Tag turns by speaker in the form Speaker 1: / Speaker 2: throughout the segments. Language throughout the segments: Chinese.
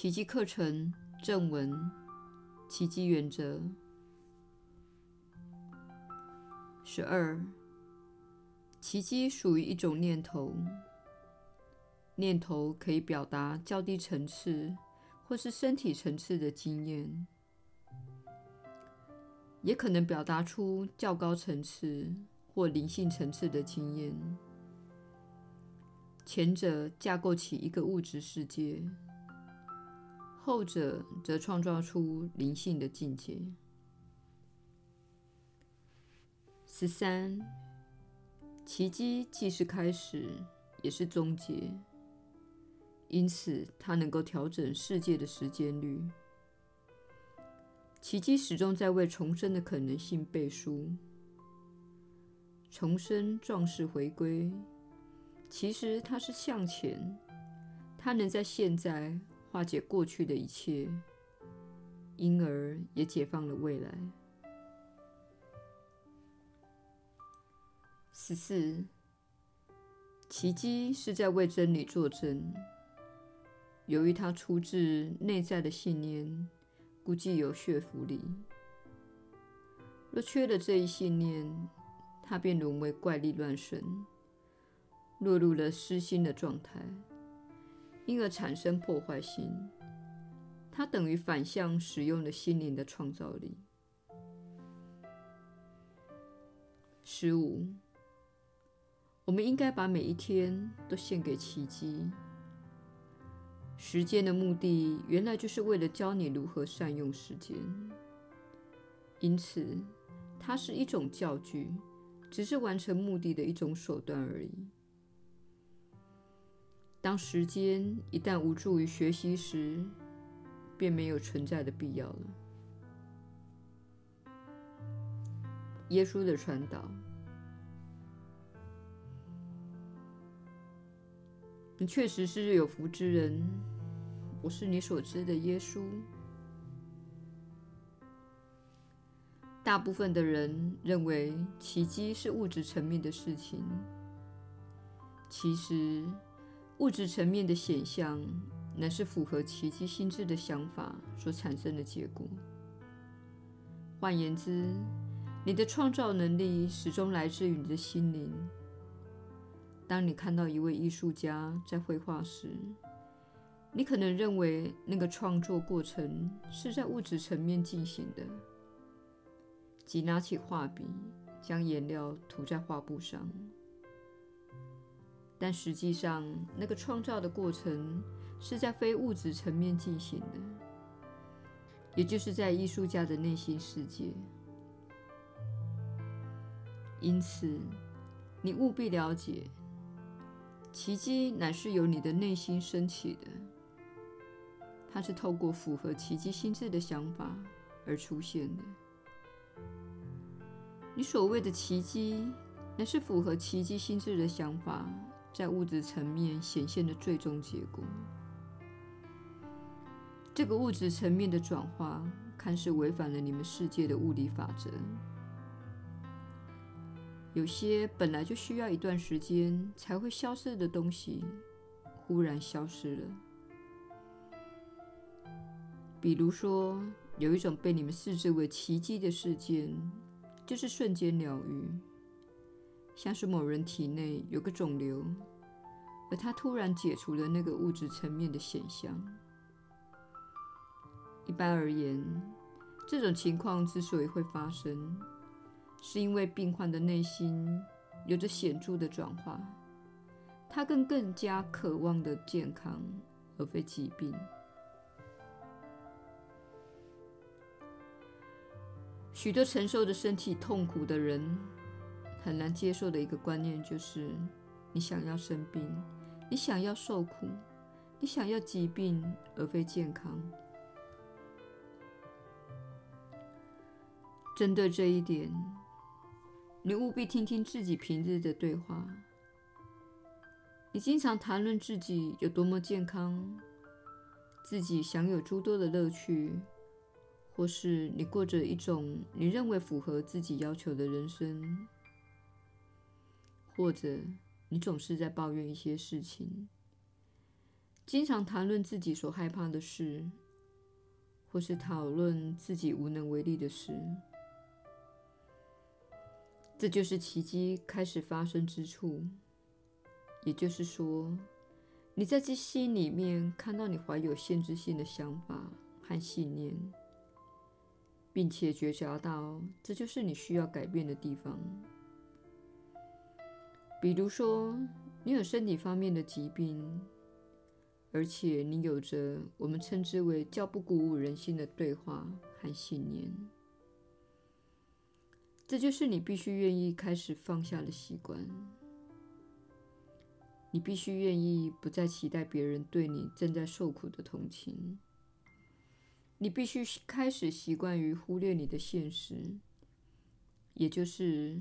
Speaker 1: 奇迹课程正文：奇迹原则。十二，奇迹属于一种念头。念头可以表达较低层次或是身体层次的经验，也可能表达出较高层次或灵性层次的经验。前者架构起一个物质世界。后者则创造出灵性的境界。十三，奇迹既是开始，也是终结，因此它能够调整世界的时间率。奇迹始终在为重生的可能性背书。重生壮士回归，其实它是向前，它能在现在。化解过去的一切，因而也解放了未来。十四，奇迹是在为真理作证。由于它出自内在的信念，估计有说服力。若缺了这一信念，它便沦为怪力乱神，落入了失心的状态。因而产生破坏性，它等于反向使用了心灵的创造力。十五，我们应该把每一天都献给奇迹。时间的目的原来就是为了教你如何善用时间，因此它是一种教具，只是完成目的的一种手段而已。当时间一旦无助于学习时，便没有存在的必要了。耶稣的传导，你确实是有福之人。我是你所知的耶稣。大部分的人认为奇迹是物质层面的事情，其实。物质层面的显象，乃是符合奇迹心智的想法所产生的结果。换言之，你的创造能力始终来自于你的心灵。当你看到一位艺术家在绘画时，你可能认为那个创作过程是在物质层面进行的，即拿起画笔，将颜料涂在画布上。但实际上，那个创造的过程是在非物质层面进行的，也就是在艺术家的内心世界。因此，你务必了解，奇迹乃是由你的内心升起的，它是透过符合奇迹心智的想法而出现的。你所谓的奇迹，乃是符合奇迹心智的想法。在物质层面显现的最终结果，这个物质层面的转化看似违反了你们世界的物理法则。有些本来就需要一段时间才会消失的东西，忽然消失了。比如说，有一种被你们视之为奇迹的事件，就是瞬间疗愈。像是某人体内有个肿瘤，而他突然解除了那个物质层面的显象。一般而言，这种情况之所以会发生，是因为病患的内心有着显著的转化，他更更加渴望的健康，而非疾病。许多承受着身体痛苦的人，很难接受的一个观念就是：你想要生病，你想要受苦，你想要疾病而非健康。针对这一点，你务必听听自己平日的对话。你经常谈论自己有多么健康，自己享有诸多的乐趣，或是你过着一种你认为符合自己要求的人生。或者你总是在抱怨一些事情，经常谈论自己所害怕的事，或是讨论自己无能为力的事。这就是奇迹开始发生之处。也就是说，你在这心里面看到你怀有限制性的想法和信念，并且觉察到这就是你需要改变的地方。比如说，你有身体方面的疾病，而且你有着我们称之为较不鼓舞人心的对话和信念。这就是你必须愿意开始放下的习惯。你必须愿意不再期待别人对你正在受苦的同情。你必须开始习惯于忽略你的现实，也就是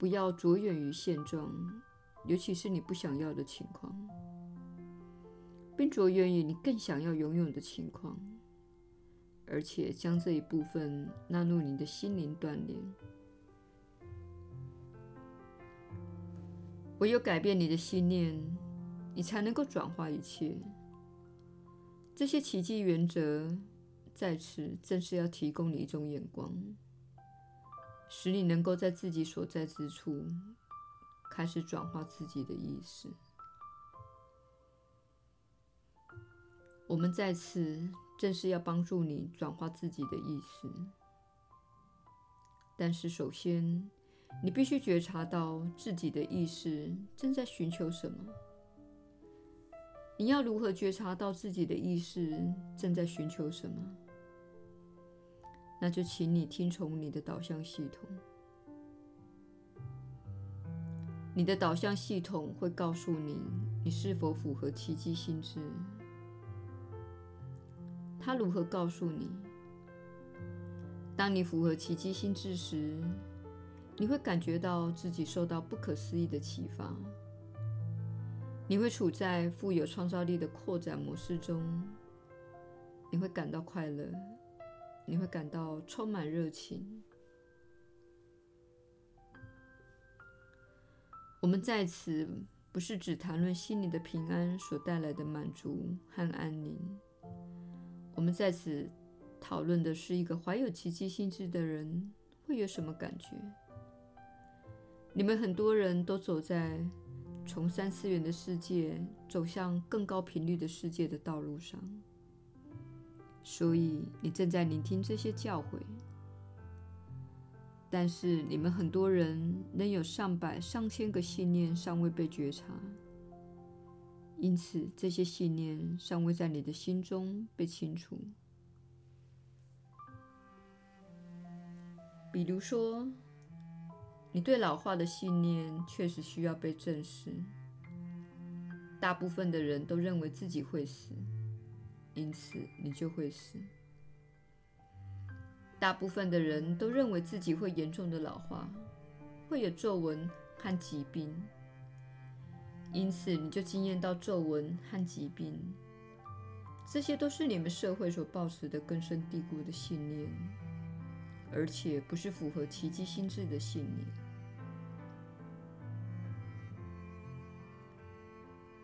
Speaker 1: 不要着眼于现状，尤其是你不想要的情况，并着眼于你更想要拥有的情况。而且将这一部分纳入你的心灵锻炼。唯有改变你的信念，你才能够转化一切。这些奇迹原则在此正是要提供你一种眼光，使你能够在自己所在之处开始转化自己的意识。我们在此。正是要帮助你转化自己的意识，但是首先，你必须觉察到自己的意识正在寻求什么。你要如何觉察到自己的意识正在寻求什么？那就请你听从你的导向系统。你的导向系统会告诉你，你是否符合奇迹心智。他如何告诉你？当你符合奇迹心智时，你会感觉到自己受到不可思议的启发。你会处在富有创造力的扩展模式中。你会感到快乐，你会感到充满热情。我们在此不是只谈论心里的平安所带来的满足和安宁。我们在此讨论的是一个怀有奇迹心智的人会有什么感觉。你们很多人都走在从三次元的世界走向更高频率的世界的道路上，所以你正在聆听这些教诲。但是你们很多人仍有上百上千个信念尚未被觉察。因此，这些信念尚未在你的心中被清除。比如说，你对老化的信念确实需要被证实。大部分的人都认为自己会死，因此你就会死。大部分的人都认为自己会严重的老化，会有皱纹和疾病。因此，你就经验到皱纹和疾病，这些都是你们社会所抱持的根深蒂固的信念，而且不是符合奇迹心智的信念。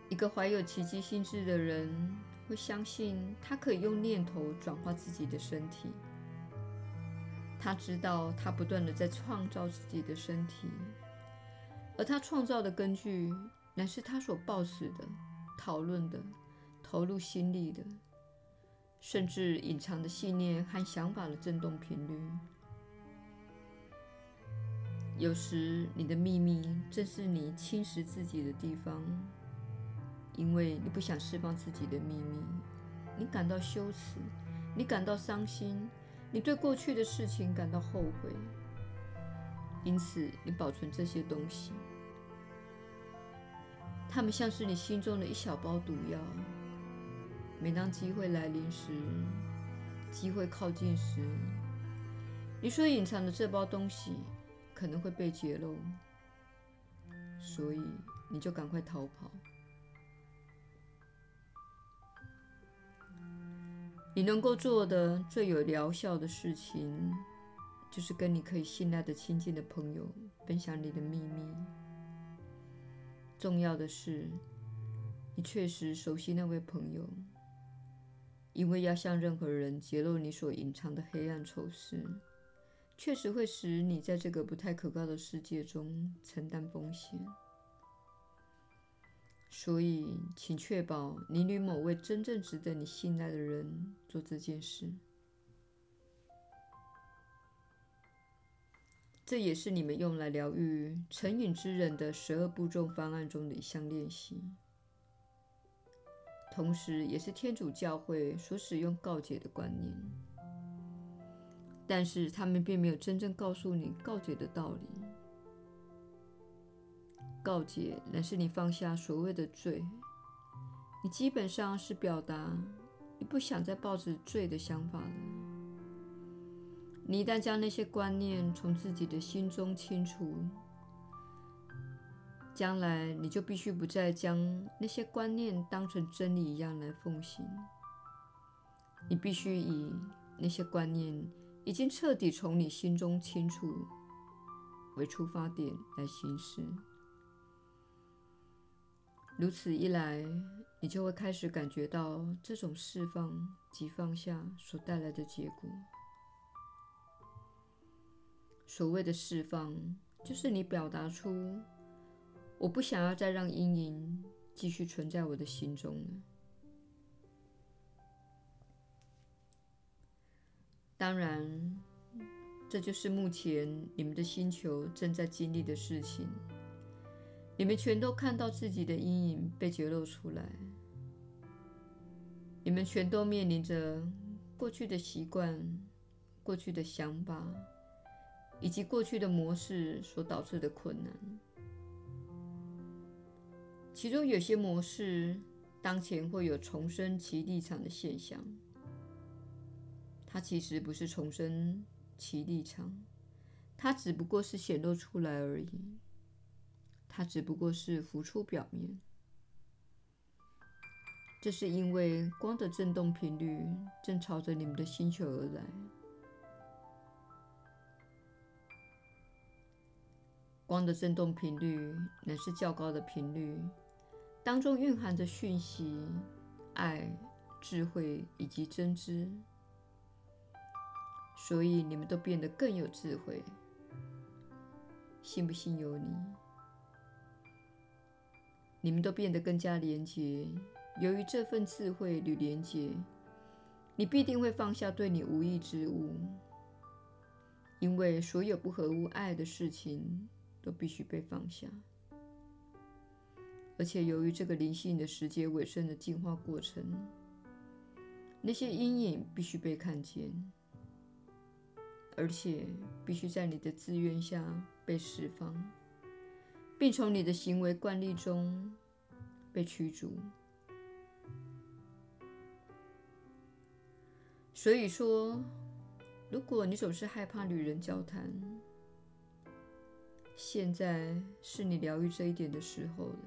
Speaker 1: 一个怀有奇迹心智的人会相信，他可以用念头转化自己的身体。他知道，他不断地在创造自己的身体，而他创造的根据。乃是他所抱持的、讨论的、投入心力的，甚至隐藏的信念和想法的振动频率。有时，你的秘密正是你侵蚀自己的地方，因为你不想释放自己的秘密，你感到羞耻，你感到伤心，你对过去的事情感到后悔，因此你保存这些东西。他们像是你心中的一小包毒药，每当机会来临时，机会靠近时，你所隐藏的这包东西可能会被揭露，所以你就赶快逃跑。你能够做的最有疗效的事情，就是跟你可以信赖的亲近的朋友分享你的秘密。重要的是，你确实熟悉那位朋友，因为要向任何人揭露你所隐藏的黑暗丑事，确实会使你在这个不太可靠的世界中承担风险。所以，请确保你与某位真正值得你信赖的人做这件事。这也是你们用来疗愈成瘾之人的十二步骤方案中的一项练习，同时也是天主教会所使用告解的观念。但是，他们并没有真正告诉你告解的道理。告解乃是你放下所谓的罪，你基本上是表达你不想再抱着罪的想法了。你一旦将那些观念从自己的心中清除，将来你就必须不再将那些观念当成真理一样来奉行。你必须以那些观念已经彻底从你心中清除为出发点来行事。如此一来，你就会开始感觉到这种释放及放下所带来的结果。所谓的释放，就是你表达出“我不想要再让阴影继续存在我的心中了”。当然，这就是目前你们的星球正在经历的事情。你们全都看到自己的阴影被揭露出来，你们全都面临着过去的习惯、过去的想法。以及过去的模式所导致的困难，其中有些模式当前会有重申其立场的现象。它其实不是重申其立场，它只不过是显露出来而已。它只不过是浮出表面。这是因为光的振动频率正朝着你们的星球而来。光的振动频率乃是较高的频率，当中蕴含着讯息、爱、智慧以及真知，所以你们都变得更有智慧。信不信由你。你们都变得更加廉洁。由于这份智慧与廉洁，你必定会放下对你无益之物，因为所有不合物爱的事情。都必须被放下，而且由于这个灵性的时节尾声的进化过程，那些阴影必须被看见，而且必须在你的自愿下被释放，并从你的行为惯例中被驱逐。所以说，如果你总是害怕与人交谈，现在是你疗愈这一点的时候了。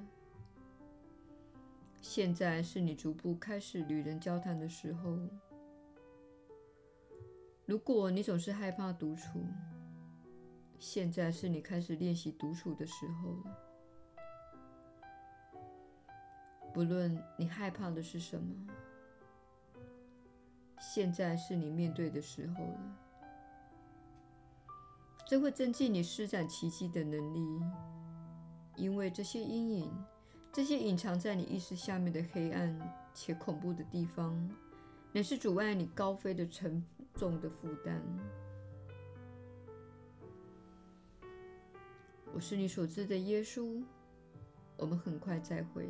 Speaker 1: 现在是你逐步开始与人交谈的时候。如果你总是害怕独处，现在是你开始练习独处的时候了。不论你害怕的是什么，现在是你面对的时候了。这会增进你施展奇迹的能力，因为这些阴影，这些隐藏在你意识下面的黑暗且恐怖的地方，乃是阻碍你高飞的沉重的负担。我是你所知的耶稣，我们很快再会。